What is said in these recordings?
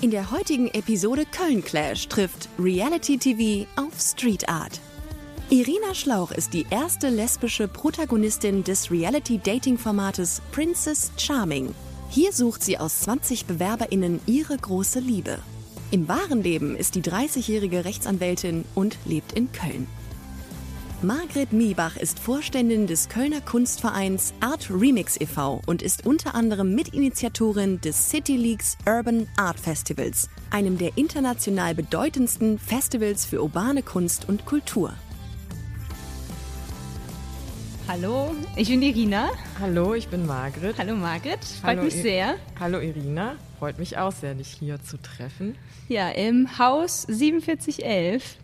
In der heutigen Episode Köln Clash trifft Reality TV auf Street Art. Irina Schlauch ist die erste lesbische Protagonistin des Reality-Dating-Formates Princess Charming. Hier sucht sie aus 20 BewerberInnen ihre große Liebe. Im wahren Leben ist die 30-jährige Rechtsanwältin und lebt in Köln. Margret Miebach ist Vorständin des Kölner Kunstvereins Art Remix e.V. und ist unter anderem Mitinitiatorin des City Leagues Urban Art Festivals, einem der international bedeutendsten Festivals für urbane Kunst und Kultur. Hallo, ich bin Irina. Hallo, ich bin Margret. Hallo Margret, freut Hallo, mich I- sehr. Hallo Irina, freut mich auch sehr, dich hier zu treffen. Ja, im Haus 4711.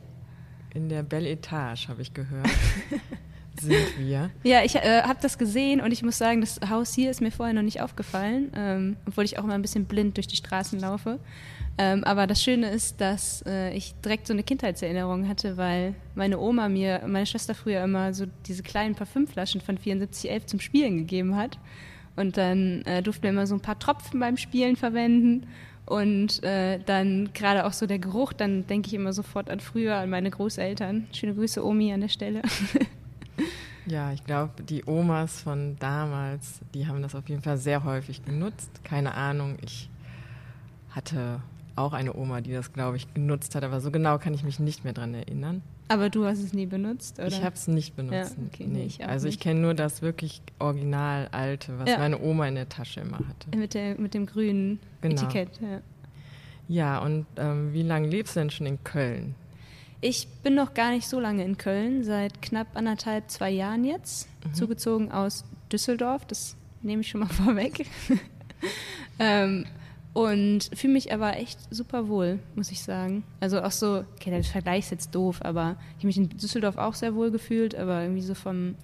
In der Belle Etage, habe ich gehört, sind wir. Ja, ich äh, habe das gesehen und ich muss sagen, das Haus hier ist mir vorher noch nicht aufgefallen, ähm, obwohl ich auch immer ein bisschen blind durch die Straßen laufe. Ähm, aber das Schöne ist, dass äh, ich direkt so eine Kindheitserinnerung hatte, weil meine Oma mir, meine Schwester früher immer so diese kleinen Parfümflaschen von 7411 zum Spielen gegeben hat. Und dann äh, durften wir immer so ein paar Tropfen beim Spielen verwenden. Und äh, dann gerade auch so der Geruch, dann denke ich immer sofort an früher, an meine Großeltern. Schöne Grüße, Omi, an der Stelle. Ja, ich glaube, die Omas von damals, die haben das auf jeden Fall sehr häufig genutzt. Keine Ahnung, ich hatte auch eine Oma, die das, glaube ich, genutzt hat, aber so genau kann ich mich nicht mehr dran erinnern. Aber du hast es nie benutzt, oder? Ich habe es nicht benutzt. Ja, okay, nee, ich also ich kenne nur das wirklich original alte, was Ja. meine Oma in der Tasche immer hatte. Mit, der, mit dem grünen Genau. Etikett. Ja. Ja, und ähm, wie lange lebst du denn schon in Köln? Ich bin noch gar nicht so lange in Köln, seit knapp anderthalb, zwei Jahren jetzt. Zugezogen aus Düsseldorf, das nehme ich schon mal vorweg. ähm, und fühle mich aber echt super wohl, muss ich sagen. Also auch so, okay, der Vergleich ist jetzt doof, aber ich habe mich in Düsseldorf auch sehr wohl gefühlt, aber irgendwie so vom,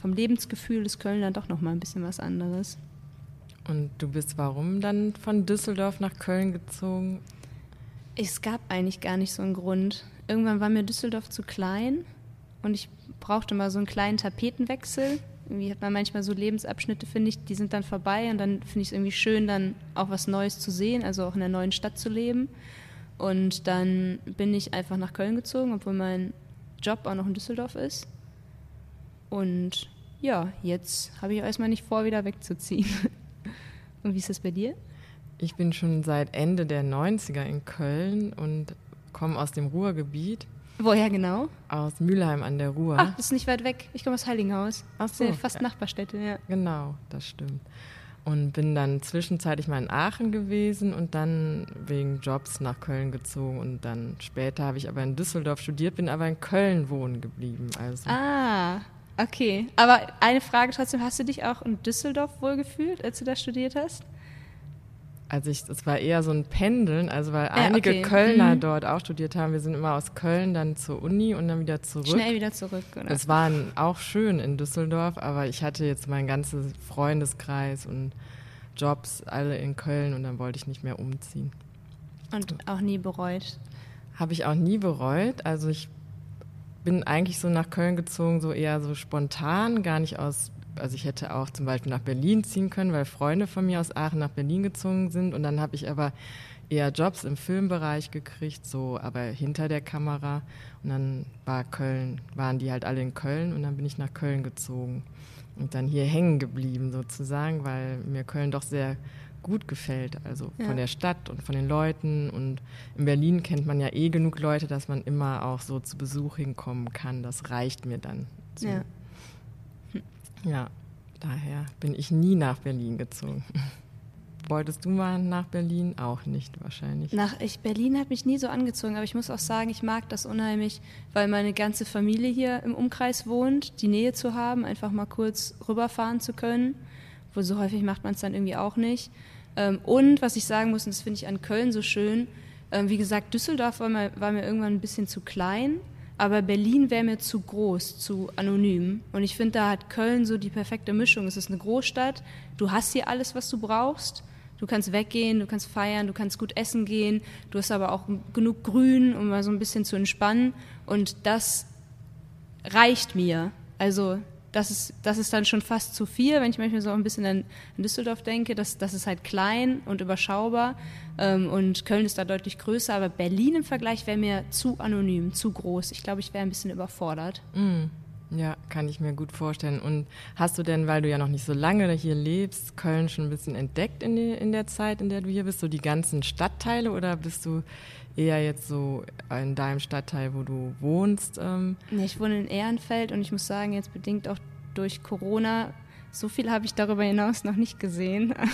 vom Lebensgefühl ist Köln dann doch noch mal ein bisschen was anderes. Und du bist warum dann von Düsseldorf nach Köln gezogen? Es gab eigentlich gar nicht so einen Grund. Irgendwann war mir Düsseldorf zu klein und ich brauchte mal so einen kleinen Tapetenwechsel. Irgendwie hat man manchmal so Lebensabschnitte, finde ich, die sind dann vorbei und dann finde ich es irgendwie schön, dann auch was Neues zu sehen, also auch in einer neuen Stadt zu leben. Und dann bin ich einfach nach Köln gezogen, obwohl mein Job auch noch in Düsseldorf ist. Und ja, jetzt habe ich erstmal nicht vor, wieder wegzuziehen. Und wie ist das bei dir? Ich bin schon seit Ende der 90er in Köln und komme aus dem Ruhrgebiet, Woher genau? aus Mülheim an der Ruhr. Ach, das ist nicht weit weg. Ich komme aus Heiligenhaus. Ach ja so, fast ja. Nachbarstädte, ja. Genau, das stimmt. Und bin dann zwischenzeitlich mal in Aachen gewesen und dann wegen Jobs nach Köln gezogen. Und dann später habe ich aber in Düsseldorf studiert, bin aber in Köln wohnen geblieben. Also Ah, okay. Aber eine Frage trotzdem, hast du dich auch in Düsseldorf wohlgefühlt, als du da studiert hast? Also ich, es war eher so ein Pendeln, also weil Ja, einige okay. Kölner Mhm. dort auch studiert haben. Wir sind immer aus Köln dann zur Uni und dann wieder zurück. Schnell wieder zurück, oder? Es waren auch schön in Düsseldorf, aber ich hatte jetzt meinen ganzen Freundeskreis und Jobs alle in Köln und dann wollte ich nicht mehr umziehen. Und auch nie bereut. Habe ich auch nie bereut. Also ich bin eigentlich so nach Köln gezogen, so eher so spontan, gar nicht aus. Also ich hätte auch zum Beispiel nach Berlin ziehen können, weil Freunde von mir aus Aachen nach Berlin gezogen sind. Und dann habe ich aber eher Jobs im Filmbereich gekriegt, so aber hinter der Kamera. Und dann war Köln, waren die halt alle in Köln und dann bin ich nach Köln gezogen und dann hier hängen geblieben sozusagen, weil mir Köln doch sehr gut gefällt, also Ja. von der Stadt und von den Leuten. Und in Berlin kennt man ja eh genug Leute, dass man immer auch so zu Besuch hinkommen kann. Das reicht mir dann. So. Ja. Ja, daher bin ich nie nach Berlin gezogen. Wolltest du mal nach Berlin? Auch nicht wahrscheinlich. Nach, ich, Berlin hat mich nie so angezogen, aber ich muss auch sagen, ich mag das unheimlich, weil meine ganze Familie hier im Umkreis wohnt, die Nähe zu haben, einfach mal kurz rüberfahren zu können. Wo so häufig macht man es dann irgendwie auch nicht. Ähm, und was ich sagen muss, und das finde ich an Köln so schön, ähm, wie gesagt, Düsseldorf war mir, war mir irgendwann ein bisschen zu klein, aber Berlin wäre mir zu groß, zu anonym. Und ich finde, da hat Köln so die perfekte Mischung. Es ist eine Großstadt, du hast hier alles, was du brauchst. Du kannst weggehen, du kannst feiern, du kannst gut essen gehen, du hast aber auch genug Grün, um mal so ein bisschen zu entspannen. Und das reicht mir. Also das ist, das ist dann schon fast zu viel, wenn ich manchmal so ein bisschen an, an Düsseldorf denke. Das, das ist halt klein und überschaubar ähm, und Köln ist da deutlich größer, aber Berlin im Vergleich wäre mir zu anonym, zu groß. Ich glaube, ich wäre ein bisschen überfordert. Mm. Ja, kann ich mir gut vorstellen. Und hast du denn, weil du ja noch nicht so lange hier lebst, Köln schon ein bisschen entdeckt in, die, in der Zeit, in der du hier bist? So die ganzen Stadtteile oder bist du eher jetzt so in deinem Stadtteil, wo du wohnst? Ähm? Nee, ich wohne in Ehrenfeld und ich muss sagen, jetzt bedingt auch durch Corona, so viel habe ich darüber hinaus noch nicht gesehen.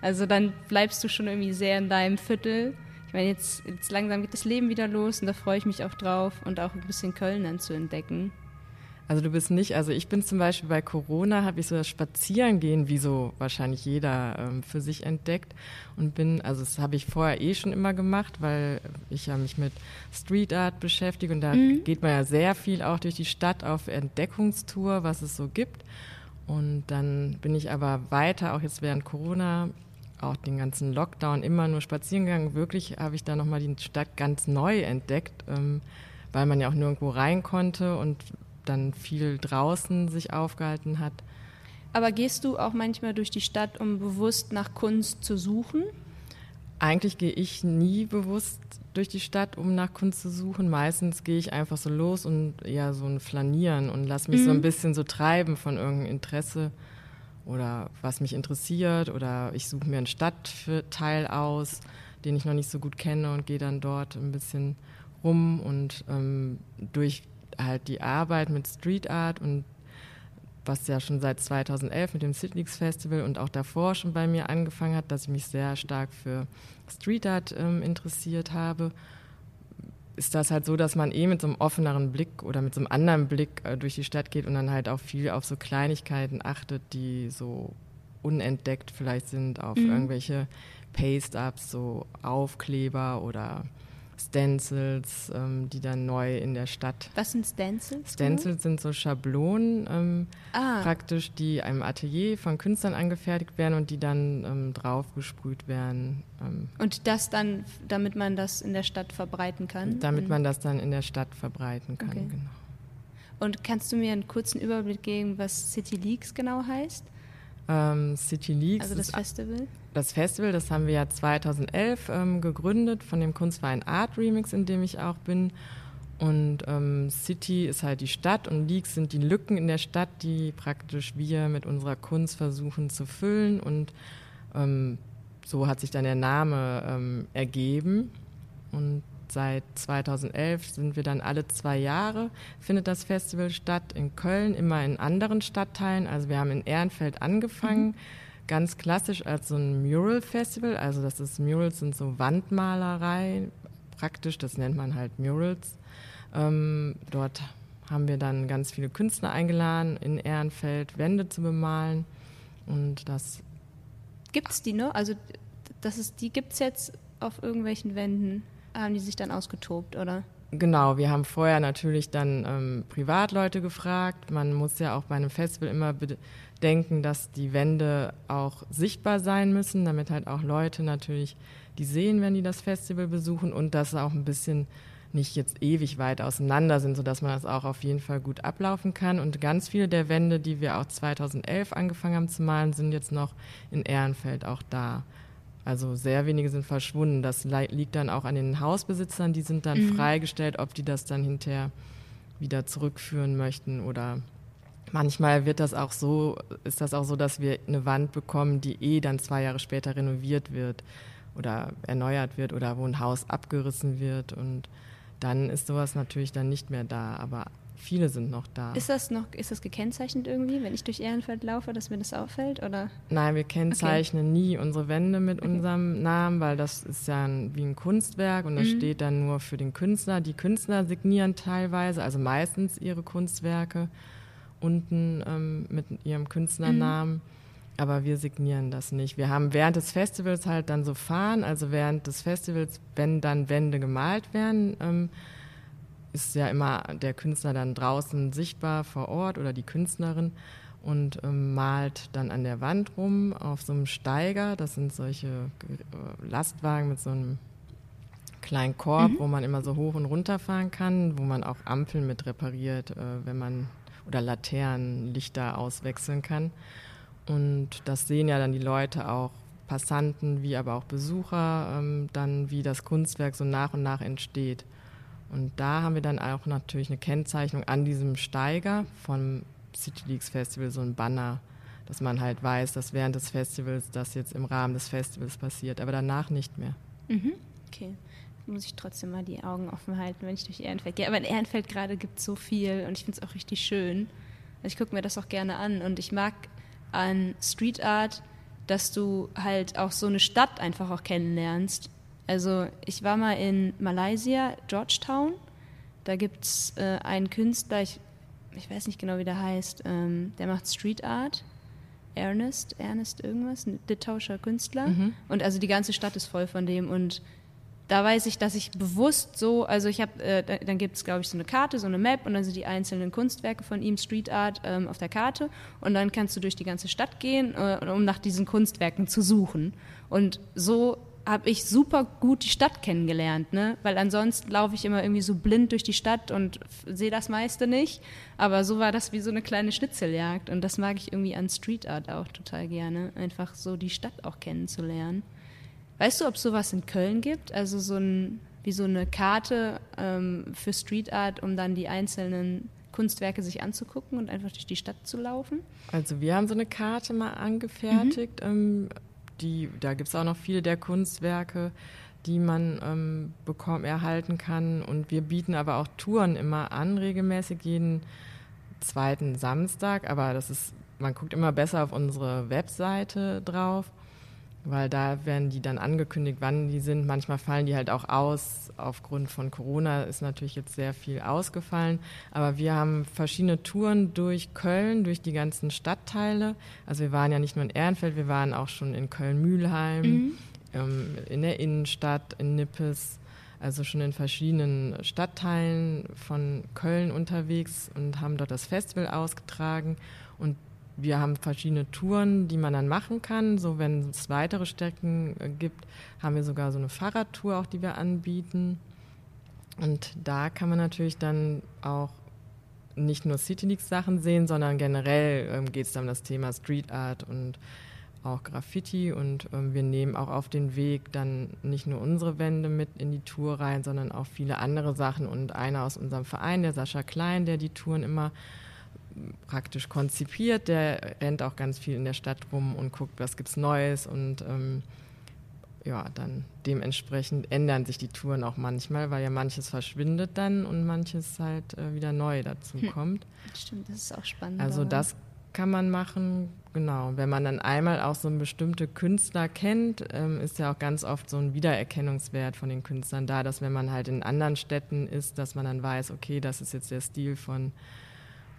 Also dann bleibst du schon irgendwie sehr in deinem Viertel. Ich meine, jetzt, jetzt langsam geht das Leben wieder los und da freue ich mich auch drauf und auch ein bisschen Köln dann zu entdecken. Also du bist nicht, also ich bin zum Beispiel bei Corona, habe ich so das Spazierengehen, wie so wahrscheinlich jeder ähm, für sich entdeckt und bin, also das habe ich vorher eh schon immer gemacht, weil ich ja mich mit Street Art beschäftige und da mhm. geht man ja sehr viel auch durch die Stadt auf Entdeckungstour, was es so gibt. Und dann bin ich aber weiter, auch jetzt während Corona, auch den ganzen Lockdown immer nur spazieren gegangen. Wirklich habe ich da nochmal die Stadt ganz neu entdeckt, ähm, weil man ja auch nirgendwo rein konnte und dann viel draußen sich aufgehalten hat. Aber gehst du auch manchmal durch die Stadt, um bewusst nach Kunst zu suchen? Eigentlich gehe ich nie bewusst durch die Stadt, um nach Kunst zu suchen. Meistens gehe ich einfach so los und ja, so ein Flanieren und lasse mich mhm. so ein bisschen so treiben von irgendeinem Interesse oder was mich interessiert oder ich suche mir einen Stadtteil aus, den ich noch nicht so gut kenne und gehe dann dort ein bisschen rum und ähm, durch halt die Arbeit mit Street Art und was ja schon seit 2011 mit dem Sidleaks Festival und auch davor schon bei mir angefangen hat, dass ich mich sehr stark für Street Art ähm, interessiert habe, ist das halt so, dass man eh mit so einem offeneren Blick oder mit so einem anderen Blick äh, durch die Stadt geht und dann halt auch viel auf so Kleinigkeiten achtet, die so unentdeckt vielleicht sind, auf mhm. irgendwelche Paste-Ups, so Aufkleber oder Stencils, ähm, die dann neu in der Stadt. Was sind Stencils? Stencils sind so Schablonen, ähm, ah. praktisch, die einem Atelier von Künstlern angefertigt werden und die dann ähm, draufgesprüht werden. Ähm. und das dann, damit man das in der Stadt verbreiten kann? Damit mhm. man das dann in der Stadt verbreiten kann, okay. genau. Und kannst du mir einen kurzen Überblick geben, was City Leaks genau heißt? Ähm, City Leaks. Also das Festival? Das Festival, das haben wir ja 2011 ähm, gegründet von dem Kunstverein Art Remix, in dem ich auch bin. Und ähm, City ist halt die Stadt und Leaks sind die Lücken in der Stadt, die praktisch wir mit unserer Kunst versuchen zu füllen. Und ähm, so hat sich dann der Name ähm, ergeben. Und seit 2011 sind wir dann alle zwei Jahre, findet das Festival statt in Köln, immer in anderen Stadtteilen. Also wir haben in Ehrenfeld angefangen, mhm. ganz klassisch als so ein Mural-Festival. Also das ist Murals sind so Wandmalerei, praktisch, das nennt man halt Murals. Ähm, dort haben wir dann ganz viele Künstler eingeladen, in Ehrenfeld Wände zu bemalen. Und das. Gibt es die noch? Also das ist, die gibt es jetzt auf irgendwelchen Wänden? Haben die sich dann ausgetobt, oder? Genau, wir haben vorher natürlich dann ähm, Privatleute gefragt. Man muss ja auch bei einem Festival immer bedenken, dass die Wände auch sichtbar sein müssen, damit halt auch Leute natürlich die sehen, wenn die das Festival besuchen und dass auch ein bisschen nicht jetzt ewig weit auseinander sind, sodass man das auch auf jeden Fall gut ablaufen kann. Und ganz viele der Wände, die wir auch 2011 angefangen haben zu malen, sind jetzt noch in Ehrenfeld auch da. Also sehr wenige sind verschwunden. Das liegt dann auch an den Hausbesitzern, die sind dann mhm. freigestellt, ob die das dann hinterher wieder zurückführen möchten oder manchmal wird das auch so, ist das auch so, dass wir eine Wand bekommen, die eh dann zwei Jahre später renoviert wird oder erneuert wird oder wo ein Haus abgerissen wird und dann ist sowas natürlich dann nicht mehr da. Aber Viele sind noch da. Ist das noch, ist das gekennzeichnet irgendwie, wenn ich durch Ehrenfeld laufe, dass mir das auffällt? Oder? Nein, wir kennzeichnen okay. nie unsere Wände mit okay. unserem Namen, weil das ist ja ein, wie ein Kunstwerk und das mhm. steht dann nur für den Künstler. Die Künstler signieren teilweise, also meistens ihre Kunstwerke unten ähm, mit ihrem Künstlernamen. Mhm. Aber wir signieren das nicht. Wir haben während des Festivals halt dann so Fahren, also während des Festivals, wenn dann Wände gemalt werden, ähm, ist ja immer der Künstler dann draußen sichtbar vor Ort oder die Künstlerin und ähm, malt dann an der Wand rum auf so einem Steiger. Das sind solche äh, Lastwagen mit so einem kleinen Korb, mhm. wo man immer so hoch und runter fahren kann, wo man auch Ampeln mit repariert, äh, wenn man oder Laternenlichter auswechseln kann. Und das sehen ja dann die Leute auch, Passanten wie aber auch Besucher, ähm, dann wie das Kunstwerk so nach und nach entsteht. Und da haben wir dann auch natürlich eine Kennzeichnung an diesem Steiger vom City Leaks Festival, so ein Banner, dass man halt weiß, dass während des Festivals das jetzt im Rahmen des Festivals passiert, aber danach nicht mehr. Mhm. Okay. Muss ich trotzdem mal die Augen offen halten, wenn ich durch Ehrenfeld gehe. Aber in Ehrenfeld gerade gibt es so viel und ich finde es auch richtig schön. Also ich gucke mir das auch gerne an und ich mag an Street Art, dass du halt auch so eine Stadt einfach auch kennenlernst. Also ich war mal in Malaysia, Georgetown. Da gibt es äh, einen Künstler, ich, ich weiß nicht genau, wie der heißt, ähm, der macht Street Art. Ernest, Ernest irgendwas, ein litauischer Künstler. Mhm. Und also die ganze Stadt ist voll von dem. Und da weiß ich, dass ich bewusst so, also ich habe, äh, dann gibt es, glaube ich, so eine Karte, so eine Map und dann sind die einzelnen Kunstwerke von ihm, Street Art, ähm, auf der Karte und dann kannst du durch die ganze Stadt gehen, äh, um nach diesen Kunstwerken zu suchen. Und so habe ich super gut die Stadt kennengelernt, ne? weil ansonsten laufe ich immer irgendwie so blind durch die Stadt und sehe das meiste nicht. Aber so war das wie so eine kleine Schnitzeljagd und das mag ich irgendwie an Street Art auch total gerne, einfach so die Stadt auch kennenzulernen. Weißt du, ob es sowas in Köln gibt? Also so ein, wie so eine Karte ähm, für Street Art, um dann die einzelnen Kunstwerke sich anzugucken und einfach durch die Stadt zu laufen? Also wir haben so eine Karte mal angefertigt. Mhm. Ähm, die, da gibt es auch noch viele der Kunstwerke, die man ähm, bekommen, erhalten kann. Und wir bieten aber auch Touren immer an, regelmäßig jeden zweiten Samstag. Aber das ist, man guckt immer besser auf unsere Webseite drauf weil da werden die dann angekündigt, wann die sind. Manchmal fallen die halt auch aus. Aufgrund von Corona ist natürlich jetzt sehr viel ausgefallen. Aber wir haben verschiedene Touren durch Köln, durch die ganzen Stadtteile. Also wir waren ja nicht nur in Ehrenfeld, wir waren auch schon in Köln-Mühlheim, mhm. ähm, in der Innenstadt, in Nippes. Also schon in verschiedenen Stadtteilen von Köln unterwegs und haben dort das Festival ausgetragen. Und wir haben verschiedene Touren, die man dann machen kann. So, wenn es weitere Strecken äh, gibt, haben wir sogar so eine Fahrradtour auch, die wir anbieten. Und da kann man natürlich dann auch nicht nur City Leaks Sachen sehen, sondern generell ähm, geht es dann um das Thema Street Art und auch Graffiti. Und ähm, wir nehmen auch auf den Weg dann nicht nur unsere Wände mit in die Tour rein, sondern auch viele andere Sachen. Und einer aus unserem Verein, der Sascha Klein, der die Touren immer praktisch konzipiert. Der rennt auch ganz viel in der Stadt rum und guckt, was gibt's Neues und ähm, ja, dann dementsprechend ändern sich die Touren auch manchmal, weil ja manches verschwindet dann und manches halt äh, wieder neu dazu hm. kommt. Stimmt, das ist auch spannend. Also das kann man machen, genau. Wenn man dann einmal auch so einen bestimmte Künstler kennt, ähm, ist ja auch ganz oft so ein Wiedererkennungswert von den Künstlern da, dass wenn man halt in anderen Städten ist, dass man dann weiß, okay, das ist jetzt der Stil von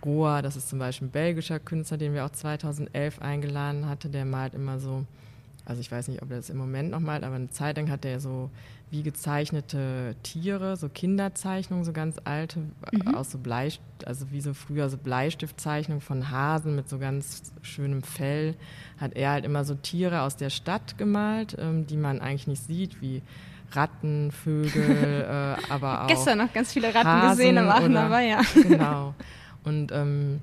Goa, das ist zum Beispiel ein belgischer Künstler, den wir auch 2011 eingeladen hatte, der malt immer so, also ich weiß nicht, ob er das im Moment noch malt, aber eine Zeit lang hat er so wie gezeichnete Tiere, so Kinderzeichnungen, so ganz alte, mhm. aus so Bleistift, also wie so früher so Bleistiftzeichnungen von Hasen mit so ganz schönem Fell, hat er halt immer so Tiere aus der Stadt gemalt, ähm, die man eigentlich nicht sieht, wie Ratten, Vögel, äh, aber auch. Gestern noch ganz viele Ratten Hasen gesehen im Aachener Weiher. Genau. Und, ähm,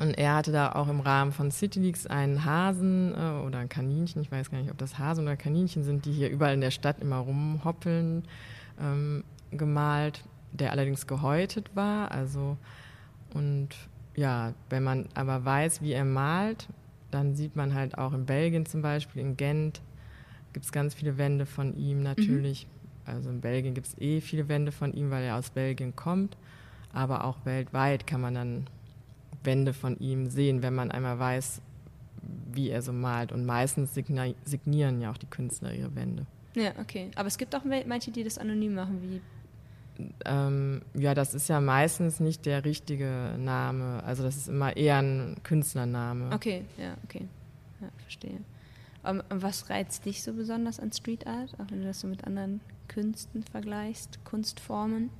und er hatte da auch im Rahmen von City Leaks einen Hasen äh, oder ein Kaninchen, ich weiß gar nicht, ob das Hasen oder Kaninchen sind, die hier überall in der Stadt immer rumhoppeln, ähm, gemalt, der allerdings gehäutet war. Also, und ja, wenn man aber weiß, wie er malt, dann sieht man halt auch in Belgien zum Beispiel, in Gent, gibt es ganz viele Wände von ihm natürlich. Mhm. Also in Belgien gibt es eh viele Wände von ihm, weil er aus Belgien kommt aber auch weltweit kann man dann Wände von ihm sehen, wenn man einmal weiß, wie er so malt. Und meistens signieren ja auch die Künstler ihre Wände. Ja, okay. Aber es gibt auch manche, die das anonym machen, wie ähm, ja, das ist ja meistens nicht der richtige Name. Also das ist immer eher ein Künstlername. Okay, ja, okay. Ja, verstehe. Um, was reizt dich so besonders an Street Art, auch wenn du das so mit anderen Künsten vergleichst, Kunstformen?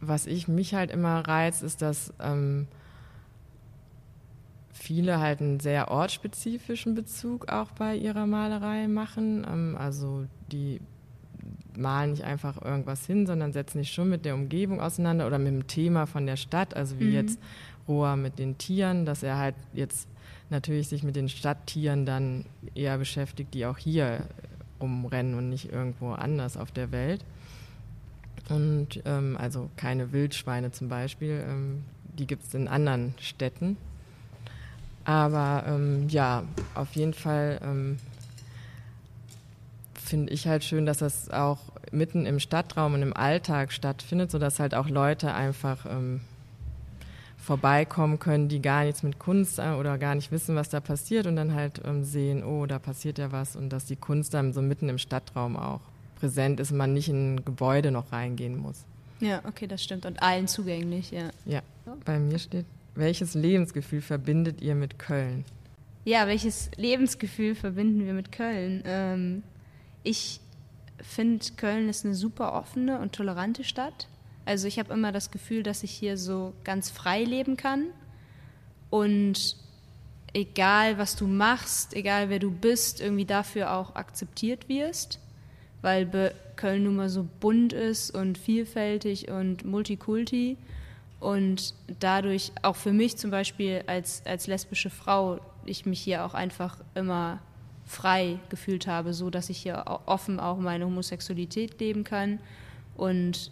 Was ich mich halt immer reizt, ist, dass ähm, viele halt einen sehr ortsspezifischen Bezug auch bei ihrer Malerei machen. Ähm, also die malen nicht einfach irgendwas hin, sondern setzen sich schon mit der Umgebung auseinander oder mit dem Thema von der Stadt. Also wie mhm. jetzt roher mit den Tieren, dass er halt jetzt natürlich sich mit den Stadttieren dann eher beschäftigt, die auch hier rumrennen und nicht irgendwo anders auf der Welt. Und ähm, also keine Wildschweine zum Beispiel, ähm, die gibt es in anderen Städten. Aber ähm, ja, auf jeden Fall ähm, finde ich halt schön, dass das auch mitten im Stadtraum und im Alltag stattfindet, sodass halt auch Leute einfach ähm, vorbeikommen können, die gar nichts mit Kunst äh, oder gar nicht wissen, was da passiert und dann halt ähm, sehen, oh, da passiert ja was und dass die Kunst dann so mitten im Stadtraum auch präsent ist und man nicht in ein Gebäude noch reingehen muss. Ja, okay, das stimmt. Und allen zugänglich, ja. Ja, bei mir steht, welches Lebensgefühl verbindet ihr mit Köln? Ja, welches Lebensgefühl verbinden wir mit Köln? Ähm, ich finde, Köln ist eine super offene und tolerante Stadt. Also ich habe immer das Gefühl, dass ich hier so ganz frei leben kann und egal was du machst, egal wer du bist, irgendwie dafür auch akzeptiert wirst, weil Köln nun mal so bunt ist und vielfältig und multikulti und dadurch auch für mich zum Beispiel als, als lesbische Frau ich mich hier auch einfach immer frei gefühlt habe, so dass ich hier offen auch meine Homosexualität leben kann und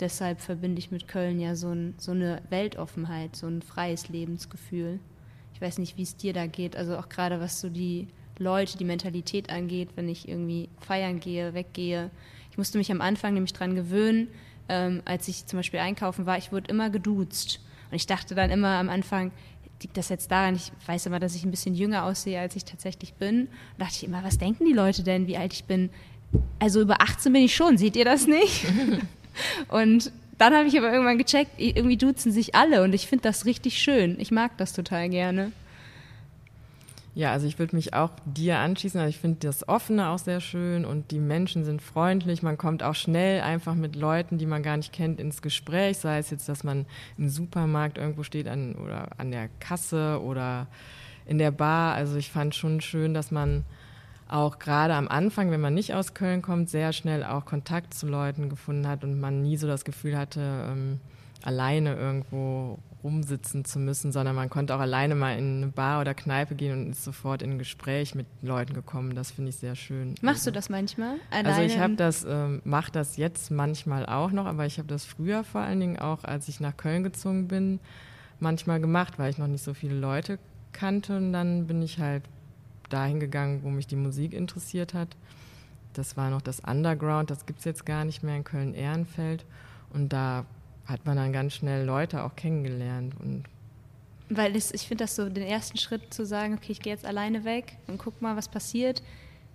deshalb verbinde ich mit Köln ja so, ein, so eine Weltoffenheit, so ein freies Lebensgefühl. Ich weiß nicht, wie es dir da geht, also auch gerade was so die Leute, die Mentalität angeht, wenn ich irgendwie feiern gehe, weggehe. Ich musste mich am Anfang nämlich dran gewöhnen, ähm, als ich zum Beispiel einkaufen war, ich wurde immer geduzt. Und ich dachte dann immer am Anfang, liegt das jetzt daran, ich weiß immer, dass ich ein bisschen jünger aussehe, als ich tatsächlich bin. Und dachte ich immer, was denken die Leute denn, wie alt ich bin? Also über 18 bin ich schon, seht ihr das nicht? Und dann habe ich aber irgendwann gecheckt, irgendwie duzen sich alle und ich finde das richtig schön. Ich mag das total gerne. Ja, also ich würde mich auch dir anschließen. Also ich finde das Offene auch sehr schön und die Menschen sind freundlich. Man kommt auch schnell einfach mit Leuten, die man gar nicht kennt, ins Gespräch. Sei es jetzt, dass man im Supermarkt irgendwo steht an, oder an der Kasse oder in der Bar. Also ich fand schon schön, dass man auch gerade am Anfang, wenn man nicht aus Köln kommt, sehr schnell auch Kontakt zu Leuten gefunden hat und man nie so das Gefühl hatte, ähm, alleine irgendwo rumsitzen zu müssen, sondern man konnte auch alleine mal in eine Bar oder Kneipe gehen und ist sofort in ein Gespräch mit Leuten gekommen. Das finde ich sehr schön. Machst also, du das manchmal? Alleine also ich habe das, ähm, mache das jetzt manchmal auch noch, aber ich habe das früher vor allen Dingen auch, als ich nach Köln gezogen bin, manchmal gemacht, weil ich noch nicht so viele Leute kannte und dann bin ich halt dahin gegangen, wo mich die Musik interessiert hat. Das war noch das Underground, das gibt es jetzt gar nicht mehr in Köln-Ehrenfeld. Und da hat man dann ganz schnell Leute auch kennengelernt. Und Weil das, ich finde das so den ersten Schritt zu sagen, okay, ich gehe jetzt alleine weg und guck mal, was passiert.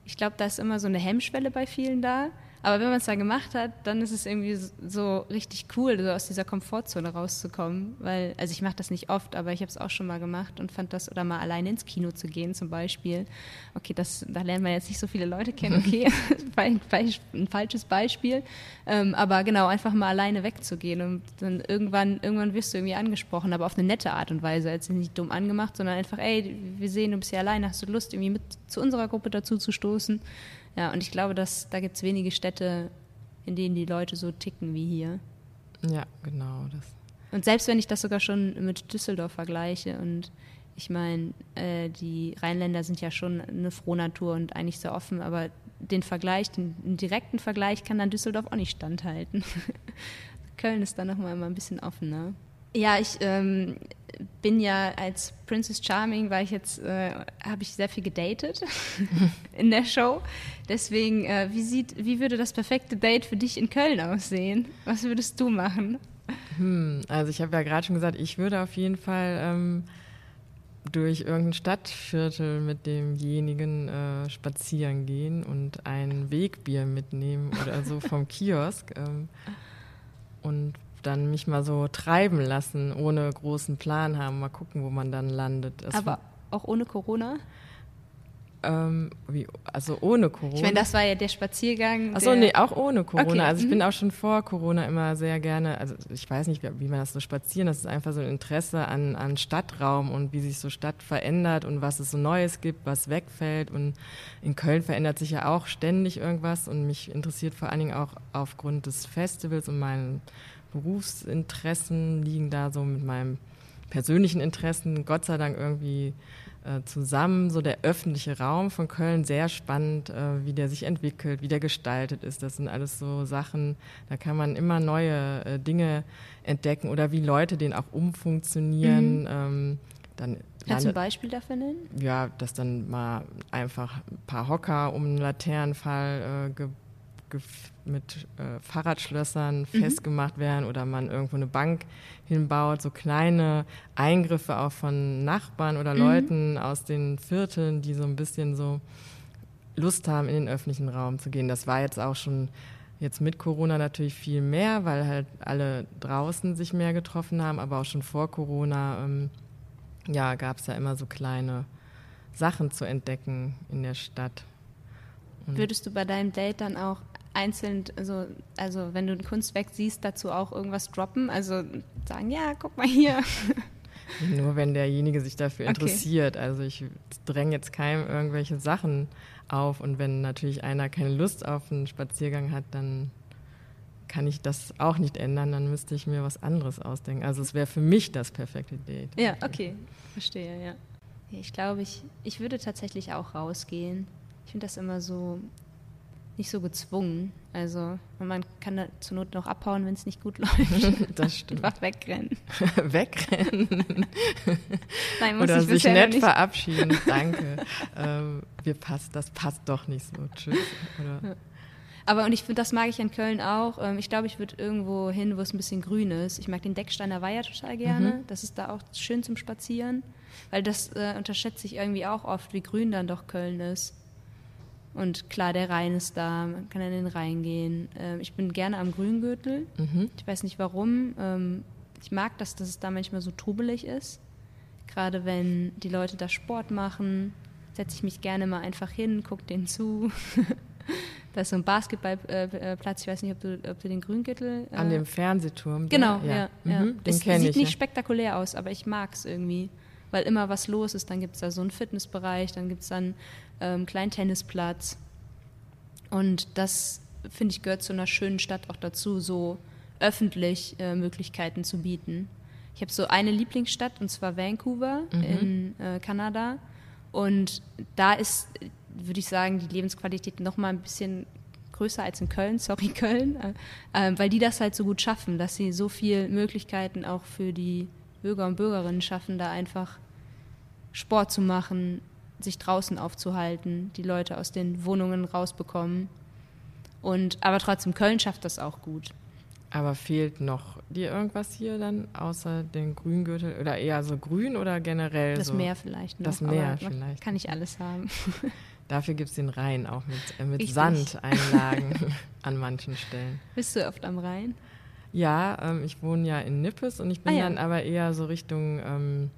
Ich glaube, da ist immer so eine Hemmschwelle bei vielen da. Aber wenn man es dann gemacht hat, dann ist es irgendwie so richtig cool, so aus dieser Komfortzone rauszukommen. Weil, also ich mache das nicht oft, aber ich habe es auch schon mal gemacht und fand das, oder mal alleine ins Kino zu gehen zum Beispiel. Okay, das, da lernt man jetzt nicht so viele Leute kennen, okay, ein, ein falsches Beispiel. Ähm, aber genau, einfach mal alleine wegzugehen und dann irgendwann, irgendwann wirst du irgendwie angesprochen, aber auf eine nette Art und Weise. Jetzt nicht dumm angemacht, sondern einfach, ey, wir sehen, du bist ja alleine, hast du Lust, irgendwie mit zu unserer Gruppe dazu zu stoßen? Ja, und ich glaube, dass da gibt es wenige Städte, in denen die Leute so ticken wie hier. Ja, genau. Das. Und selbst wenn ich das sogar schon mit Düsseldorf vergleiche und ich meine, äh, die Rheinländer sind ja schon eine Frohnatur und eigentlich sehr offen, aber den Vergleich, den, den direkten Vergleich kann dann Düsseldorf auch nicht standhalten. Köln ist dann nochmal immer ein bisschen offener. Ja, ich ähm, bin ja als Princess Charming, war ich jetzt, äh, habe ich sehr viel gedatet in der Show. Deswegen, äh, wie sieht, wie würde das perfekte Date für dich in Köln aussehen? Was würdest du machen? Hm, also ich habe ja gerade schon gesagt, ich würde auf jeden Fall ähm, durch irgendein Stadtviertel mit demjenigen äh, spazieren gehen und ein Wegbier mitnehmen oder so vom Kiosk. Ähm, und dann mich mal so treiben lassen, ohne großen Plan haben, mal gucken, wo man dann landet. Es Aber auch ohne Corona? Ähm, wie, also ohne Corona. Ich meine, das war ja der Spaziergang. Achso, nee, auch ohne Corona. Okay. Also ich mhm. bin auch schon vor Corona immer sehr gerne, also ich weiß nicht, wie man das so spazieren, das ist einfach so ein Interesse an, an Stadtraum und wie sich so Stadt verändert und was es so Neues gibt, was wegfällt. Und in Köln verändert sich ja auch ständig irgendwas und mich interessiert vor allen Dingen auch aufgrund des Festivals und meinen Berufsinteressen liegen da so mit meinem persönlichen Interessen Gott sei Dank irgendwie äh, zusammen. So der öffentliche Raum von Köln, sehr spannend, äh, wie der sich entwickelt, wie der gestaltet ist. Das sind alles so Sachen, da kann man immer neue äh, Dinge entdecken oder wie Leute den auch umfunktionieren. Mhm. Ähm, dann Kannst du ein Beispiel dafür nennen? Ja, dass dann mal einfach ein paar Hocker um einen Laternenfall äh, mit äh, Fahrradschlössern mhm. festgemacht werden oder man irgendwo eine Bank hinbaut, so kleine Eingriffe auch von Nachbarn oder mhm. Leuten aus den Vierteln, die so ein bisschen so Lust haben, in den öffentlichen Raum zu gehen. Das war jetzt auch schon jetzt mit Corona natürlich viel mehr, weil halt alle draußen sich mehr getroffen haben, aber auch schon vor Corona ähm, ja, gab es ja immer so kleine Sachen zu entdecken in der Stadt. Und Würdest du bei deinem Date dann auch einzeln, also, also wenn du ein Kunstwerk siehst, dazu auch irgendwas droppen? Also sagen, ja, guck mal hier. Nur wenn derjenige sich dafür interessiert. Okay. Also ich dränge jetzt keinem irgendwelche Sachen auf und wenn natürlich einer keine Lust auf einen Spaziergang hat, dann kann ich das auch nicht ändern, dann müsste ich mir was anderes ausdenken. Also es wäre für mich das perfekte Date. Ja, okay, verstehe, ja. Ich glaube, ich, ich würde tatsächlich auch rausgehen. Ich finde das immer so nicht so gezwungen. Also man kann da zur Not noch abhauen, wenn es nicht gut läuft. Das stimmt. Einfach wegrennen. wegrennen. Nein, muss Oder sich nett verabschieden. Danke. ähm, wir passt, das passt doch nicht so. Tschüss. Oder aber und ich finde, das mag ich in Köln auch. Ähm, ich glaube, ich würde irgendwo hin, wo es ein bisschen grün ist. Ich mag den Decksteiner Weiher total gerne. Mhm. Das ist da auch schön zum Spazieren. Weil das äh, unterschätze ich irgendwie auch oft, wie grün dann doch Köln ist. Und klar, der Rhein ist da, man kann in den Rhein gehen. Ähm, ich bin gerne am Grüngürtel. Mhm. Ich weiß nicht warum. Ähm, ich mag das, dass es da manchmal so trubelig ist. Gerade wenn die Leute da Sport machen, setze ich mich gerne mal einfach hin, gucke denen zu. da ist so ein Basketballplatz, äh, äh, ich weiß nicht, ob du, ob du den Grüngürtel. Äh An dem Fernsehturm. Genau, ja. ja, mhm, ja. Den sieht ich, nicht ja. spektakulär aus, aber ich mag es irgendwie weil immer was los ist. Dann gibt es da so einen Fitnessbereich, dann gibt es dann ähm, kleinen Tennisplatz. Und das, finde ich, gehört zu einer schönen Stadt auch dazu, so öffentlich äh, Möglichkeiten zu bieten. Ich habe so eine Lieblingsstadt, und zwar Vancouver mhm. in äh, Kanada. Und da ist, würde ich sagen, die Lebensqualität noch mal ein bisschen größer als in Köln, sorry Köln, äh, äh weil die das halt so gut schaffen, dass sie so viele Möglichkeiten auch für die Bürger und Bürgerinnen schaffen, da einfach Sport zu machen, sich draußen aufzuhalten, die Leute aus den Wohnungen rausbekommen. Und aber trotzdem, Köln schafft das auch gut. Aber fehlt noch dir irgendwas hier dann außer den Grüngürtel oder eher so grün oder generell das so? Meer vielleicht noch. Das Meer vielleicht. Kann ich alles haben. Dafür gibt es den Rhein auch mit, äh, mit Sandeinlagen an manchen Stellen. Bist du oft am Rhein? Ja, ähm, ich wohne ja in Nippes und ich bin ah, ja. dann aber eher so Richtung ähm,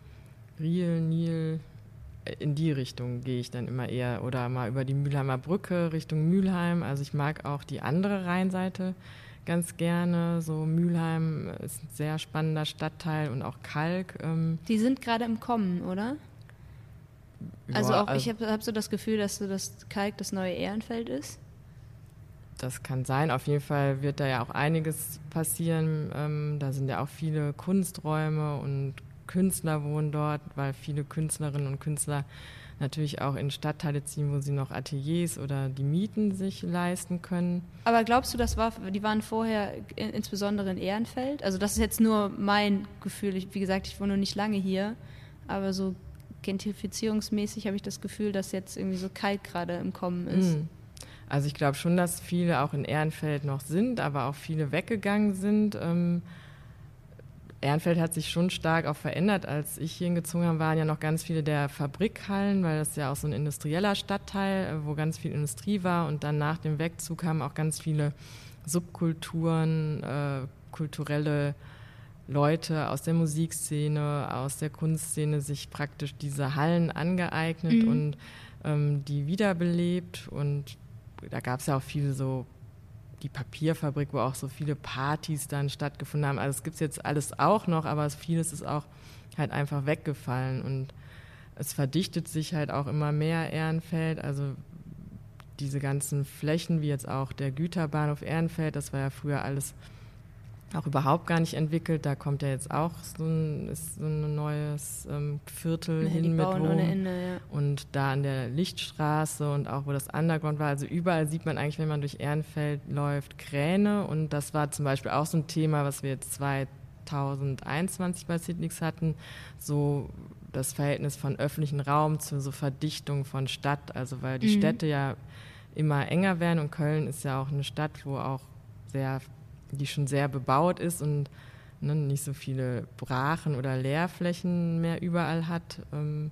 Riel, Nil, in die Richtung gehe ich dann immer eher oder mal über die Mülheimer Brücke Richtung Mülheim. Also ich mag auch die andere Rheinseite ganz gerne. So Mülheim ist ein sehr spannender Stadtteil und auch Kalk. Ähm die sind gerade im Kommen, oder? Also auch also ich habe hab so das Gefühl, dass so das Kalk das neue Ehrenfeld ist. Das kann sein. Auf jeden Fall wird da ja auch einiges passieren. Ähm, da sind ja auch viele Kunsträume und Künstler wohnen dort, weil viele Künstlerinnen und Künstler natürlich auch in Stadtteile ziehen, wo sie noch Ateliers oder die Mieten sich leisten können. Aber glaubst du, das war, die waren vorher insbesondere in Ehrenfeld? Also das ist jetzt nur mein Gefühl. Ich, wie gesagt, ich wohne noch nicht lange hier, aber so gentrifizierungsmäßig habe ich das Gefühl, dass jetzt irgendwie so kalt gerade im Kommen ist. Mm. Also ich glaube schon, dass viele auch in Ehrenfeld noch sind, aber auch viele weggegangen sind. Ähm, Ehrenfeld hat sich schon stark auch verändert. Als ich hier hingezogen habe, waren ja noch ganz viele der Fabrikhallen, weil das ja auch so ein industrieller Stadtteil, äh, wo ganz viel Industrie war. Und dann nach dem Wegzug haben auch ganz viele Subkulturen, äh, kulturelle Leute aus der Musikszene, aus der Kunstszene sich praktisch diese Hallen angeeignet mhm. und ähm, die wiederbelebt. Und da gab es ja auch viele so die Papierfabrik, wo auch so viele Partys dann stattgefunden haben. Also es gibt es jetzt alles auch noch, aber vieles ist auch halt einfach weggefallen und es verdichtet sich halt auch immer mehr Ehrenfeld. Also diese ganzen Flächen, wie jetzt auch der Güterbahnhof Ehrenfeld, das war ja früher alles auch überhaupt gar nicht entwickelt. Da kommt ja jetzt auch so ein, so ein neues ähm, Viertel Ja, hin mit ohne Ende, ja. Und da an der Lichtstraße und auch wo das Underground war, also überall sieht man eigentlich, wenn man durch Ehrenfeld läuft, Kräne. Und das war zum Beispiel auch so ein Thema, was wir jetzt 2021 bei Sidnix hatten, so das Verhältnis von öffentlichen Raum zu so Verdichtung von Stadt. Also weil die Mhm. Städte ja immer enger werden und Köln ist ja auch eine Stadt, wo auch sehr, die schon sehr bebaut ist und ne, nicht so viele Brachen oder Leerflächen mehr überall hat. Ähm,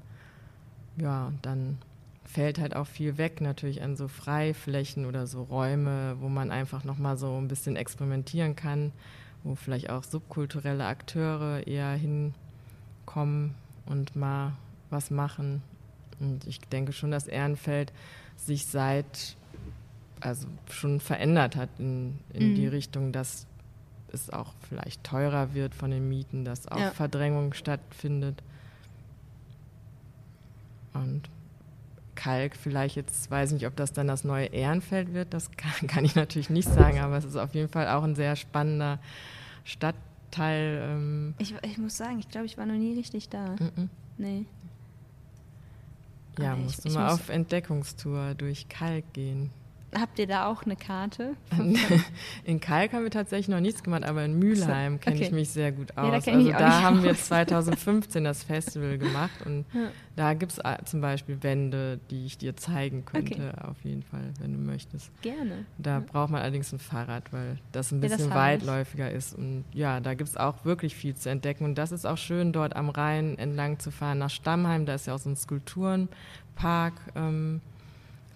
ja, dann fällt halt auch viel weg natürlich an so Freiflächen oder so Räume, wo man einfach noch mal so ein bisschen experimentieren kann, wo vielleicht auch subkulturelle Akteure eher hinkommen und mal was machen. Und ich denke schon, dass Ehrenfeld sich seit also schon verändert hat in, in Mhm. die Richtung, dass es auch vielleicht teurer wird von den Mieten, dass auch Ja. Verdrängung stattfindet. Und Kalk vielleicht jetzt, weiß nicht, ob das dann das neue Ehrenfeld wird, das kann, kann ich natürlich nicht sagen, aber es ist auf jeden Fall auch ein sehr spannender Stadtteil. Ähm, Ich, ich muss sagen, ich glaube, ich war noch nie richtig da. mhm. Nee. ja, Aber ich- musst du ich mal muss- auf Entdeckungstour durch Kalk gehen. Habt ihr da auch eine Karte? In Kalk haben wir tatsächlich noch nichts gemacht, aber in Mülheim kenne ich okay. mich sehr gut aus. Ja, da ich also da haben wir aus. 2015 das Festival gemacht und Ja. da gibt es zum Beispiel Wände, die ich dir zeigen könnte, Okay. auf jeden Fall, wenn du möchtest. Gerne. Da braucht man allerdings ein Fahrrad, weil das ein Ja, das bisschen ich. weitläufiger ist. Und ja, da gibt es auch wirklich viel zu entdecken. Und das ist auch schön, dort am Rhein entlang zu fahren nach Stammheim. Da ist ja auch so ein Skulpturenpark ähm,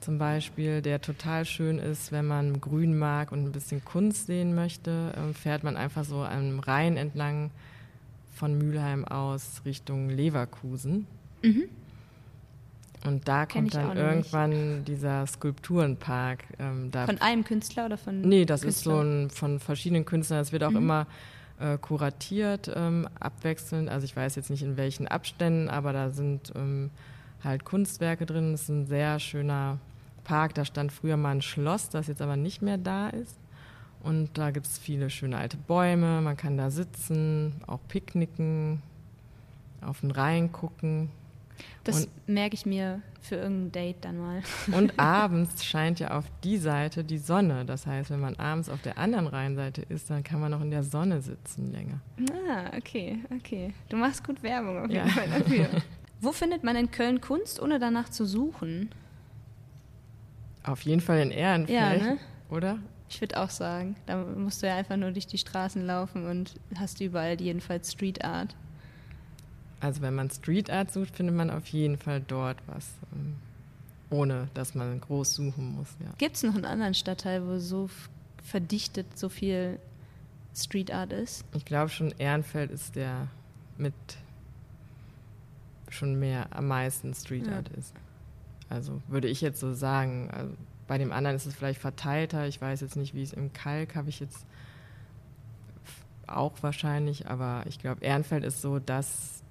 zum Beispiel, der total schön ist, wenn man Grün mag und ein bisschen Kunst sehen möchte. Ähm, fährt man einfach so am Rhein entlang von Mülheim aus Richtung Leverkusen. Und da Kenn kommt dann noch nicht. irgendwann dieser Skulpturenpark. Ähm, Von einem Künstler oder von. Nee, das ist so Künstler? ein, von verschiedenen Künstlern. Es wird auch Mhm. immer äh, kuratiert, ähm, abwechselnd. Also ich weiß jetzt nicht in welchen Abständen, aber da sind ähm, halt Kunstwerke drin. Es ist ein sehr schöner Park. Da stand früher mal ein Schloss, das jetzt aber nicht mehr da ist. Und da gibt es viele schöne alte Bäume. Man kann da sitzen, auch picknicken, auf den Rhein gucken. Das Und- merke ich mir für irgendein Date dann mal. Und abends scheint ja auf die Seite die Sonne. Das heißt, wenn man abends auf der anderen Rheinseite ist, dann kann man noch in der Sonne sitzen länger. Ah, okay, okay. Du machst gut Werbung auf jeden Ja. Fall dafür. Wo findet man in Köln Kunst, ohne danach zu suchen? Auf jeden Fall in Ehrenfeld, Ja, ne? oder? Ich würde auch sagen, da musst du ja einfach nur durch die Straßen laufen und hast überall jedenfalls Street Art. Also wenn man Street Art sucht, findet man auf jeden Fall dort was, ähm, ohne dass man groß suchen muss. Ja. Gibt es noch einen anderen Stadtteil, wo so verdichtet so viel Street Art ist? Ich glaube schon, Ehrenfeld ist der mit schon mehr am meisten Street Ja. Art ist. Also würde ich jetzt so sagen. Also bei dem anderen ist es vielleicht verteilter. Ich weiß jetzt nicht, wie es im Kalk habe ich jetzt auch wahrscheinlich, aber ich glaube, Ehrenfeld ist so das